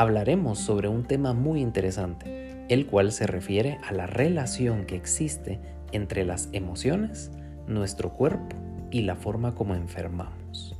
hablaremos sobre un tema muy interesante, el cual se refiere a la relación que existe entre las emociones, nuestro cuerpo y la forma como enfermamos.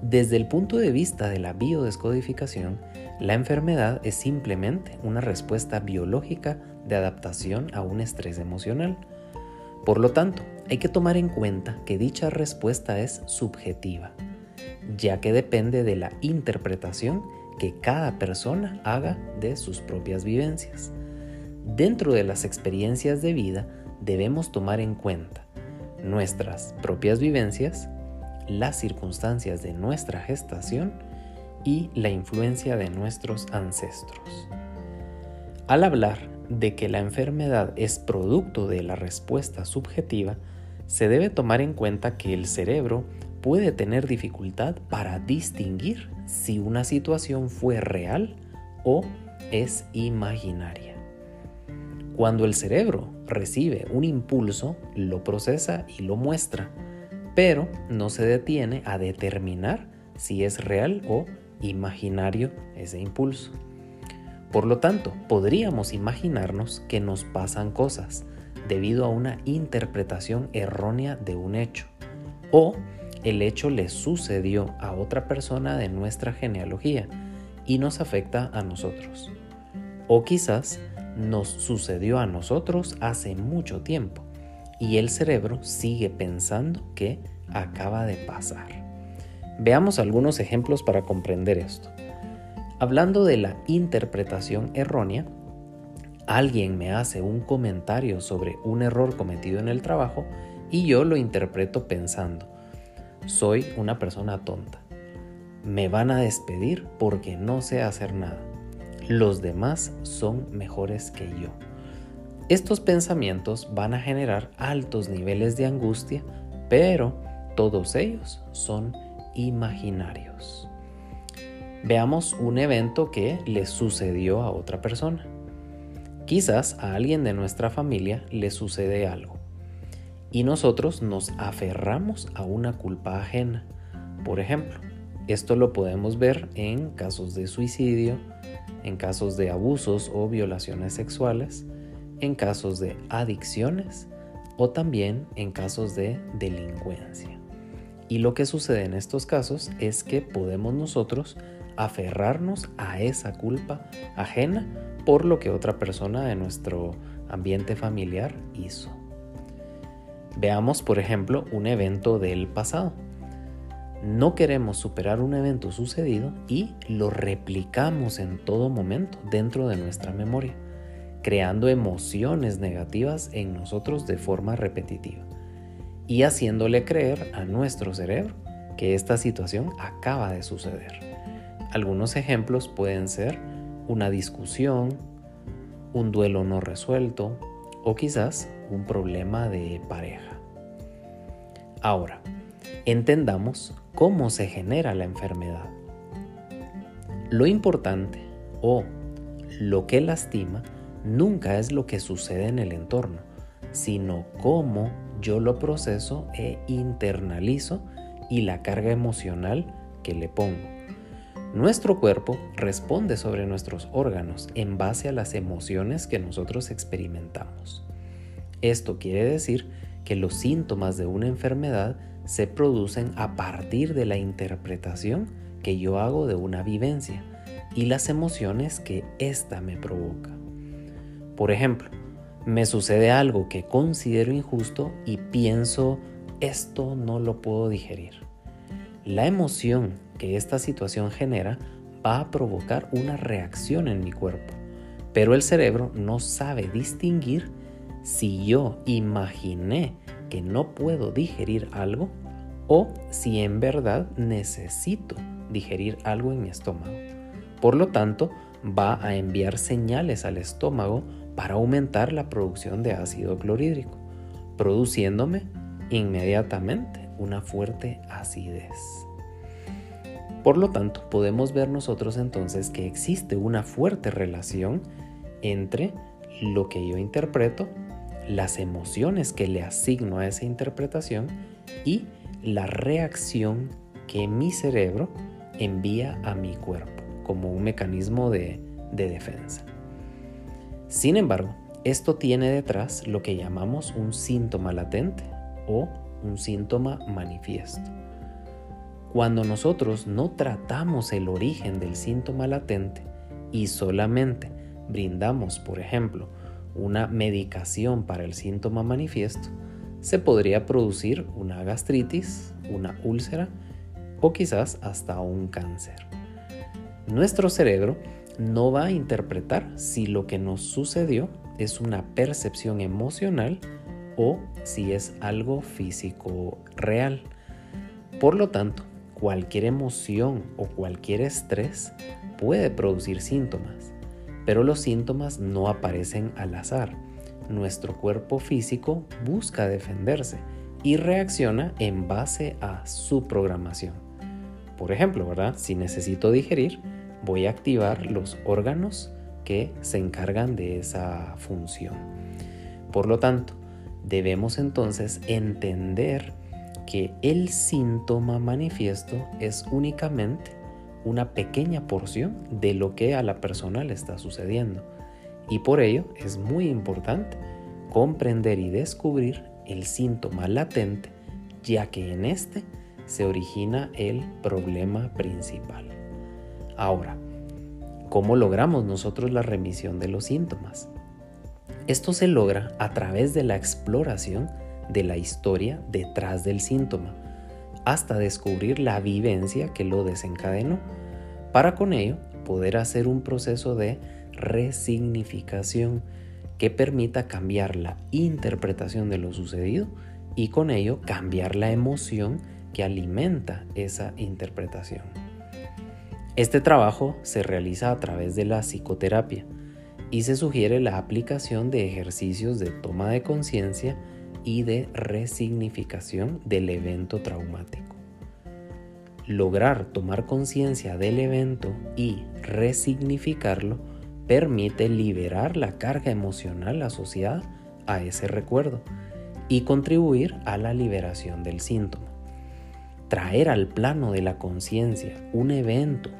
Desde el punto de vista de la biodescodificación, la enfermedad es simplemente una respuesta biológica de adaptación a un estrés emocional. Por lo tanto, hay que tomar en cuenta que dicha respuesta es subjetiva, ya que depende de la interpretación que cada persona haga de sus propias vivencias. Dentro de las experiencias de vida debemos tomar en cuenta nuestras propias vivencias, las circunstancias de nuestra gestación y la influencia de nuestros ancestros. Al hablar de que la enfermedad es producto de la respuesta subjetiva, se debe tomar en cuenta que el cerebro puede tener dificultad para distinguir si una situación fue real o es imaginaria. Cuando el cerebro recibe un impulso, lo procesa y lo muestra, pero no se detiene a determinar si es real o imaginario ese impulso. Por lo tanto, podríamos imaginarnos que nos pasan cosas debido a una interpretación errónea de un hecho o el hecho le sucedió a otra persona de nuestra genealogía y nos afecta a nosotros. O quizás nos sucedió a nosotros hace mucho tiempo y el cerebro sigue pensando que acaba de pasar. Veamos algunos ejemplos para comprender esto. Hablando de la interpretación errónea, alguien me hace un comentario sobre un error cometido en el trabajo y yo lo interpreto pensando, soy una persona tonta. Me van a despedir porque no sé hacer nada. Los demás son mejores que yo. Estos pensamientos van a generar altos niveles de angustia, pero todos ellos son imaginarios. Veamos un evento que le sucedió a otra persona. Quizás a alguien de nuestra familia le sucede algo y nosotros nos aferramos a una culpa ajena. Por ejemplo, esto lo podemos ver en casos de suicidio, en casos de abusos o violaciones sexuales, en casos de adicciones o también en casos de delincuencia. Y lo que sucede en estos casos es que podemos nosotros aferrarnos a esa culpa ajena por lo que otra persona de nuestro ambiente familiar hizo. Veamos, por ejemplo, un evento del pasado. No queremos superar un evento sucedido y lo replicamos en todo momento dentro de nuestra memoria, creando emociones negativas en nosotros de forma repetitiva y haciéndole creer a nuestro cerebro que esta situación acaba de suceder. Algunos ejemplos pueden ser una discusión, un duelo no resuelto o quizás un problema de pareja. Ahora, entendamos cómo se genera la enfermedad. Lo importante o lo que lastima nunca es lo que sucede en el entorno, sino cómo yo lo proceso e internalizo y la carga emocional que le pongo. Nuestro cuerpo responde sobre nuestros órganos en base a las emociones que nosotros experimentamos. Esto quiere decir que los síntomas de una enfermedad se producen a partir de la interpretación que yo hago de una vivencia y las emociones que ésta me provoca. Por ejemplo, me sucede algo que considero injusto y pienso, esto no lo puedo digerir. La emoción que esta situación genera va a provocar una reacción en mi cuerpo, pero el cerebro no sabe distinguir si yo imaginé que no puedo digerir algo o si en verdad necesito digerir algo en mi estómago. Por lo tanto, va a enviar señales al estómago para aumentar la producción de ácido clorhídrico, produciéndome inmediatamente una fuerte acidez. Por lo tanto, podemos ver nosotros entonces que existe una fuerte relación entre lo que yo interpreto, las emociones que le asigno a esa interpretación y la reacción que mi cerebro envía a mi cuerpo como un mecanismo de, defensa. Sin embargo, esto tiene detrás lo que llamamos un síntoma latente o un síntoma manifiesto. Cuando nosotros no tratamos el origen del síntoma latente y solamente brindamos, por ejemplo, una medicación para el síntoma manifiesto, se podría producir una gastritis, una úlcera o quizás hasta un cáncer. Nuestro cerebro no va a interpretar si lo que nos sucedió es una percepción emocional o si es algo físico real. Por lo tanto, cualquier emoción o cualquier estrés puede producir síntomas, pero los síntomas no aparecen al azar. Nuestro cuerpo físico busca defenderse y reacciona en base a su programación. Por ejemplo, ¿verdad? Si necesito digerir, voy a activar los órganos que se encargan de esa función. Por lo tanto, debemos entonces entender que el síntoma manifiesto es únicamente una pequeña porción de lo que a la persona le está sucediendo. Y por ello es muy importante comprender y descubrir el síntoma latente, ya que en este se origina el problema principal. Ahora, ¿cómo logramos nosotros la remisión de los síntomas? Esto se logra a través de la exploración de la historia detrás del síntoma, hasta descubrir la vivencia que lo desencadenó, para con ello poder hacer un proceso de resignificación que permita cambiar la interpretación de lo sucedido y con ello cambiar la emoción que alimenta esa interpretación. Este trabajo se realiza a través de la psicoterapia y se sugiere la aplicación de ejercicios de toma de conciencia y de resignificación del evento traumático. Lograr tomar conciencia del evento y resignificarlo permite liberar la carga emocional asociada a ese recuerdo y contribuir a la liberación del síntoma. Traer al plano de la conciencia un evento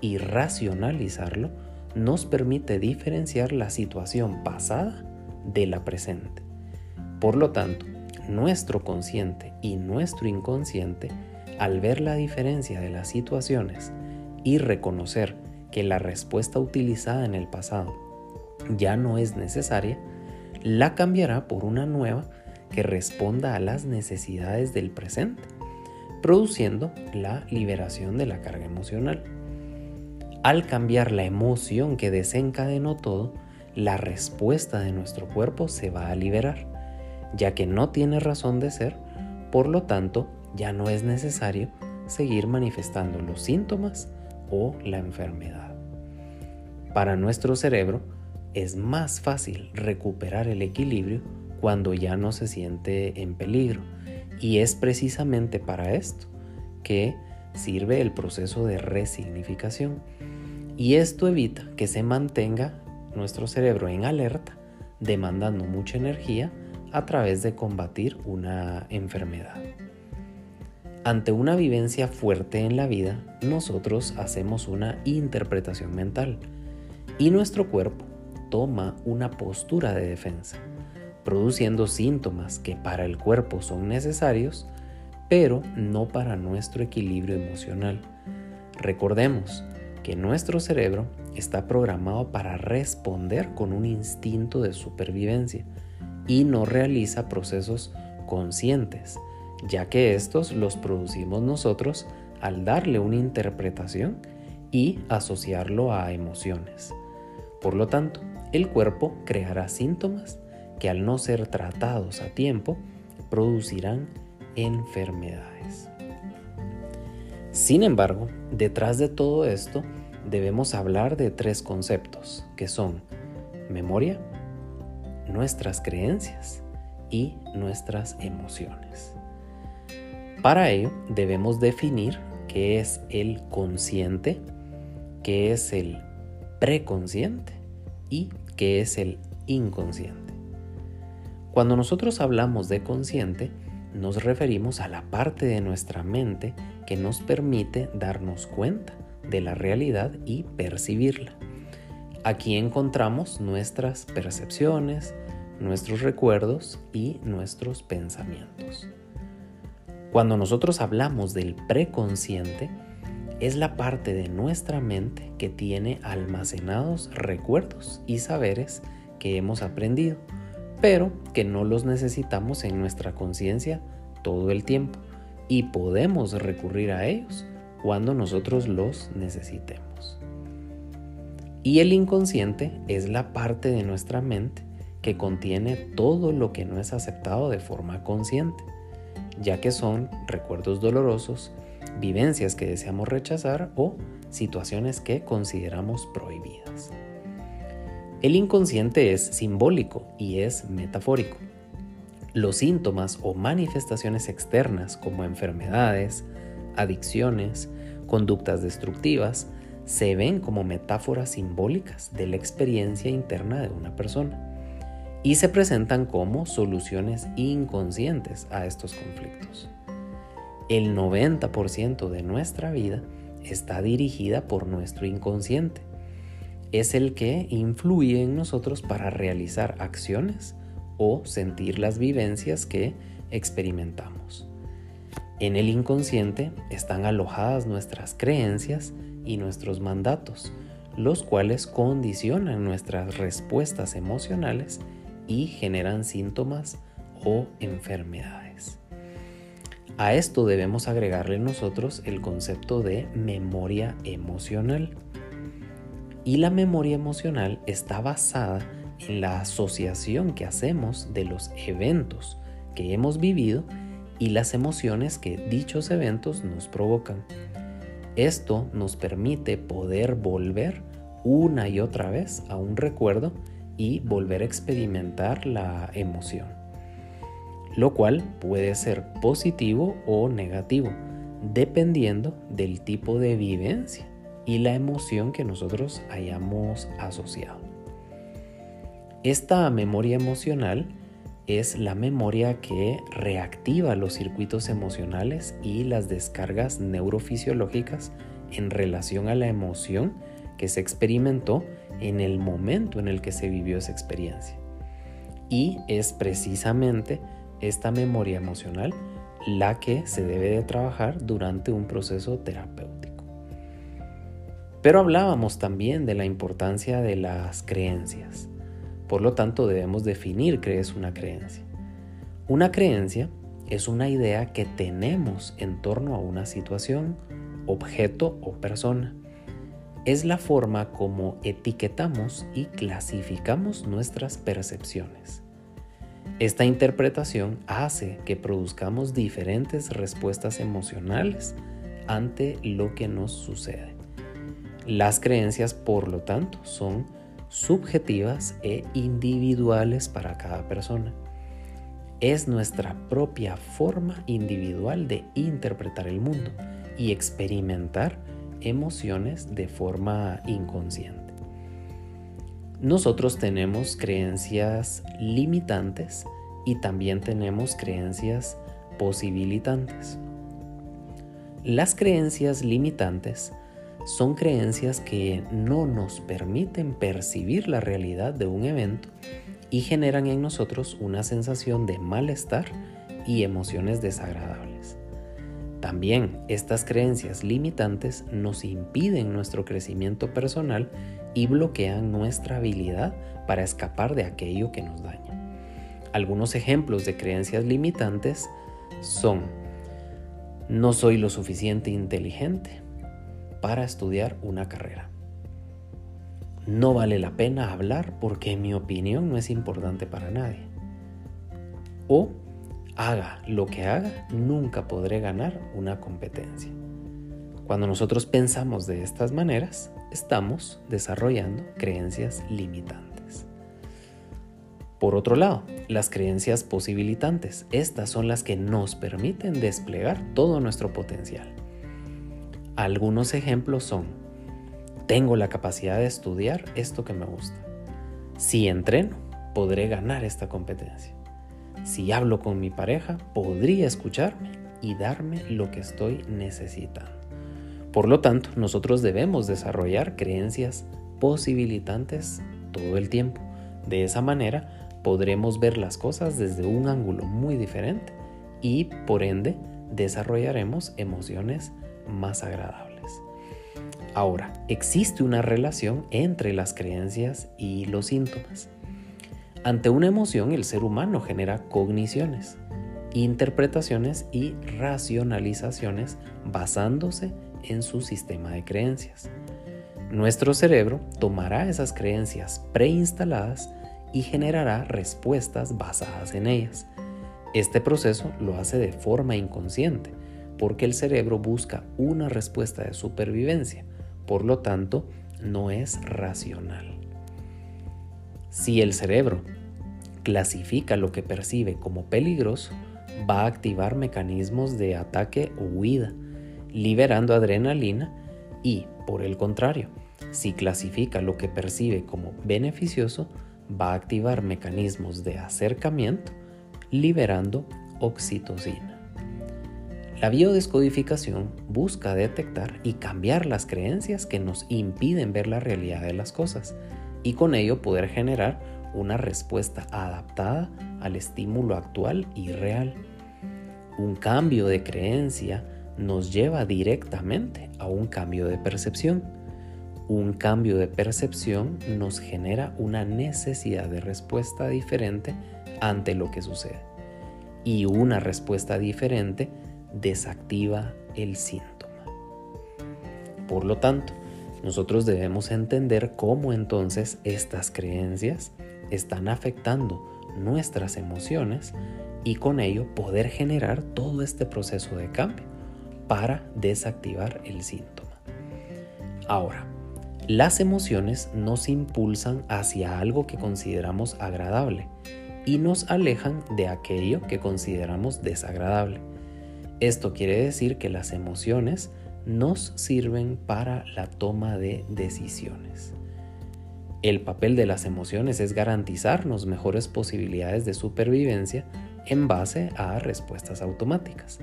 y racionalizarlo nos permite diferenciar la situación pasada de la presente. Por lo tanto, nuestro consciente y nuestro inconsciente, al ver la diferencia de las situaciones y reconocer que la respuesta utilizada en el pasado ya no es necesaria, la cambiará por una nueva que responda a las necesidades del presente, produciendo la liberación de la carga emocional. Al cambiar la emoción que desencadenó todo, la respuesta de nuestro cuerpo se va a liberar ya que no tiene razón de ser, por lo tanto ya no es necesario seguir manifestando los síntomas o la enfermedad. Para nuestro cerebro es más fácil recuperar el equilibrio cuando ya no se siente en peligro y es precisamente para esto que sirve el proceso de resignificación y esto evita que se mantenga nuestro cerebro en alerta demandando mucha energía a través de combatir una enfermedad. Ante una vivencia fuerte en la vida, nosotros hacemos una interpretación mental y nuestro cuerpo toma una postura de defensa, produciendo síntomas que para el cuerpo son necesarios, pero no para nuestro equilibrio emocional. Recordemos que nuestro cerebro está programado para responder con un instinto de supervivencia, y no realiza procesos conscientes, ya que estos los producimos nosotros al darle una interpretación y asociarlo a emociones. Por lo tanto, el cuerpo creará síntomas que al no ser tratados a tiempo producirán enfermedades. Sin embargo, detrás de todo esto debemos hablar de tres conceptos, que son memoria, nuestras creencias y nuestras emociones. Para ello debemos definir qué es el consciente, qué es el preconsciente y qué es el inconsciente. Cuando nosotros hablamos de consciente, nos referimos a la parte de nuestra mente que nos permite darnos cuenta de la realidad y percibirla. Aquí encontramos nuestras percepciones, nuestros recuerdos y nuestros pensamientos. Cuando nosotros hablamos del preconsciente, es la parte de nuestra mente que tiene almacenados recuerdos y saberes que hemos aprendido, pero que no los necesitamos en nuestra conciencia todo el tiempo y podemos recurrir a ellos cuando nosotros los necesitemos. Y el inconsciente es la parte de nuestra mente que contiene todo lo que no es aceptado de forma consciente, ya que son recuerdos dolorosos, vivencias que deseamos rechazar o situaciones que consideramos prohibidas. El inconsciente es simbólico y es metafórico. Los síntomas o manifestaciones externas como enfermedades, adicciones, conductas destructivas, se ven como metáforas simbólicas de la experiencia interna de una persona y se presentan como soluciones inconscientes a estos conflictos. El 90% de nuestra vida está dirigida por nuestro inconsciente. Es el que influye en nosotros para realizar acciones o sentir las vivencias que experimentamos. En el inconsciente están alojadas nuestras creencias y nuestros mandatos, los cuales condicionan nuestras respuestas emocionales y generan síntomas o enfermedades. A esto debemos agregarle nosotros el concepto de memoria emocional. Y la memoria emocional está basada en la asociación que hacemos de los eventos que hemos vivido y las emociones que dichos eventos nos provocan. Esto nos permite poder volver una y otra vez a un recuerdo y volver a experimentar la emoción lo cual puede ser positivo o negativo, dependiendo del tipo de vivencia y la emoción que nosotros hayamos asociado. Esta memoria emocional es la memoria que reactiva los circuitos emocionales y las descargas neurofisiológicas en relación a la emoción que se experimentó en el momento en el que se vivió esa experiencia. Y es precisamente esta memoria emocional la que se debe de trabajar durante un proceso terapéutico. Pero hablábamos también de la importancia de las creencias. Por lo tanto, debemos definir qué es una creencia. Una creencia es una idea que tenemos en torno a una situación, objeto o persona. Es la forma como etiquetamos y clasificamos nuestras percepciones. Esta interpretación hace que produzcamos diferentes respuestas emocionales ante lo que nos sucede. Las creencias, por lo tanto, son subjetivas e individuales para cada persona. Es nuestra propia forma individual de interpretar el mundo y experimentar emociones de forma inconsciente. Nosotros tenemos creencias limitantes y también tenemos creencias posibilitantes. Las creencias limitantes son creencias que no nos permiten percibir la realidad de un evento y generan en nosotros una sensación de malestar y emociones desagradables. También estas creencias limitantes nos impiden nuestro crecimiento personal y bloquean nuestra habilidad para escapar de aquello que nos daña. Algunos ejemplos de creencias limitantes son no soy lo suficiente inteligente para estudiar una carrera. No vale la pena hablar porque mi opinión no es importante para nadie. O haga lo que haga, nunca podré ganar una competencia. Cuando nosotros pensamos de estas maneras, estamos desarrollando creencias limitantes. Por otro lado, las creencias posibilitantes, estas son las que nos permiten desplegar todo nuestro potencial. Algunos ejemplos son, tengo la capacidad de estudiar esto que me gusta. Si entreno, podré ganar esta competencia. Si hablo con mi pareja, podría escucharme y darme lo que estoy necesitando. Por lo tanto, nosotros debemos desarrollar creencias posibilitantes todo el tiempo. De esa manera podremos ver las cosas desde un ángulo muy diferente y por ende desarrollaremos emociones más agradables. Ahora, existe una relación entre las creencias y los síntomas. Ante una emoción, el ser humano genera cogniciones, interpretaciones y racionalizaciones basándose en su sistema de creencias. Nuestro cerebro tomará esas creencias preinstaladas y generará respuestas basadas en ellas. Este proceso lo hace de forma inconsciente, porque el cerebro busca una respuesta de supervivencia, por lo tanto, no es racional. Si el cerebro clasifica lo que percibe como peligroso, va a activar mecanismos de ataque o huida, liberando adrenalina y, por el contrario, si clasifica lo que percibe como beneficioso, va a activar mecanismos de acercamiento, liberando oxitocina. La biodescodificación busca detectar y cambiar las creencias que nos impiden ver la realidad de las cosas y con ello poder generar una respuesta adaptada al estímulo actual y real. Un cambio de creencia nos lleva directamente a un cambio de percepción. Un cambio de percepción nos genera una necesidad de respuesta diferente ante lo que sucede. Y una respuesta diferente desactiva el síntoma. Por lo tanto, nosotros debemos entender cómo entonces estas creencias están afectando nuestras emociones y con ello poder generar todo este proceso de cambio para desactivar el síntoma. Ahora, las emociones nos impulsan hacia algo que consideramos agradable y nos alejan de aquello que consideramos desagradable. Esto quiere decir que las emociones nos sirven para la toma de decisiones. El papel de las emociones es garantizarnos mejores posibilidades de supervivencia en base a respuestas automáticas.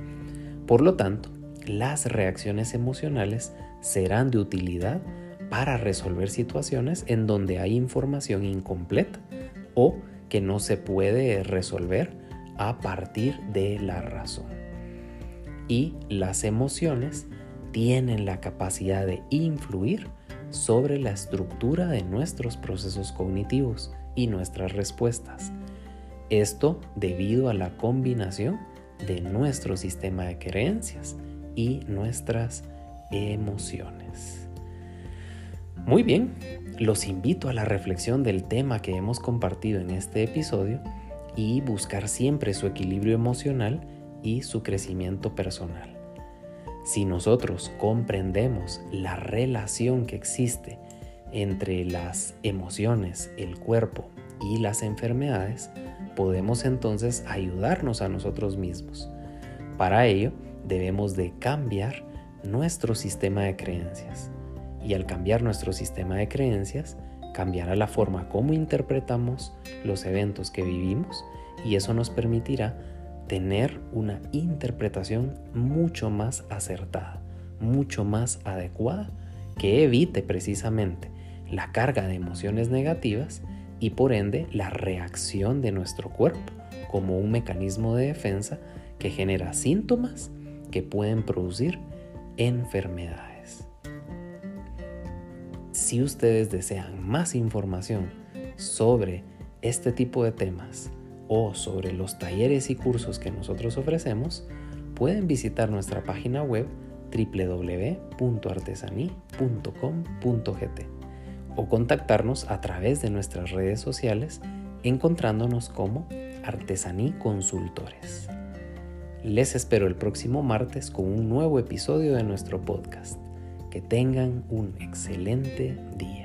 Por lo tanto, las reacciones emocionales serán de utilidad para resolver situaciones en donde hay información incompleta o que no se puede resolver a partir de la razón. Y las emociones tienen la capacidad de influir sobre la estructura de nuestros procesos cognitivos y nuestras respuestas. Esto debido a la combinación de nuestro sistema de creencias y nuestras emociones. Muy bien, los invito a la reflexión del tema que hemos compartido en este episodio y buscar siempre su equilibrio emocional y su crecimiento personal. Si nosotros comprendemos la relación que existe entre las emociones, el cuerpo y las enfermedades, podemos entonces ayudarnos a nosotros mismos. Para ello, debemos de cambiar nuestro sistema de creencias. Y al cambiar nuestro sistema de creencias, cambiará la forma como interpretamos los eventos que vivimos y eso nos permitirá tener una interpretación mucho más acertada, mucho más adecuada, que evite precisamente la carga de emociones negativas y por ende la reacción de nuestro cuerpo como un mecanismo de defensa que genera síntomas que pueden producir enfermedades. Si ustedes desean más información sobre este tipo de temas o sobre los talleres y cursos que nosotros ofrecemos, pueden visitar nuestra página web www.artesaní.com.gt o contactarnos a través de nuestras redes sociales encontrándonos como Artesaní Consultores. Les espero el próximo martes con un nuevo episodio de nuestro podcast. Que tengan un excelente día.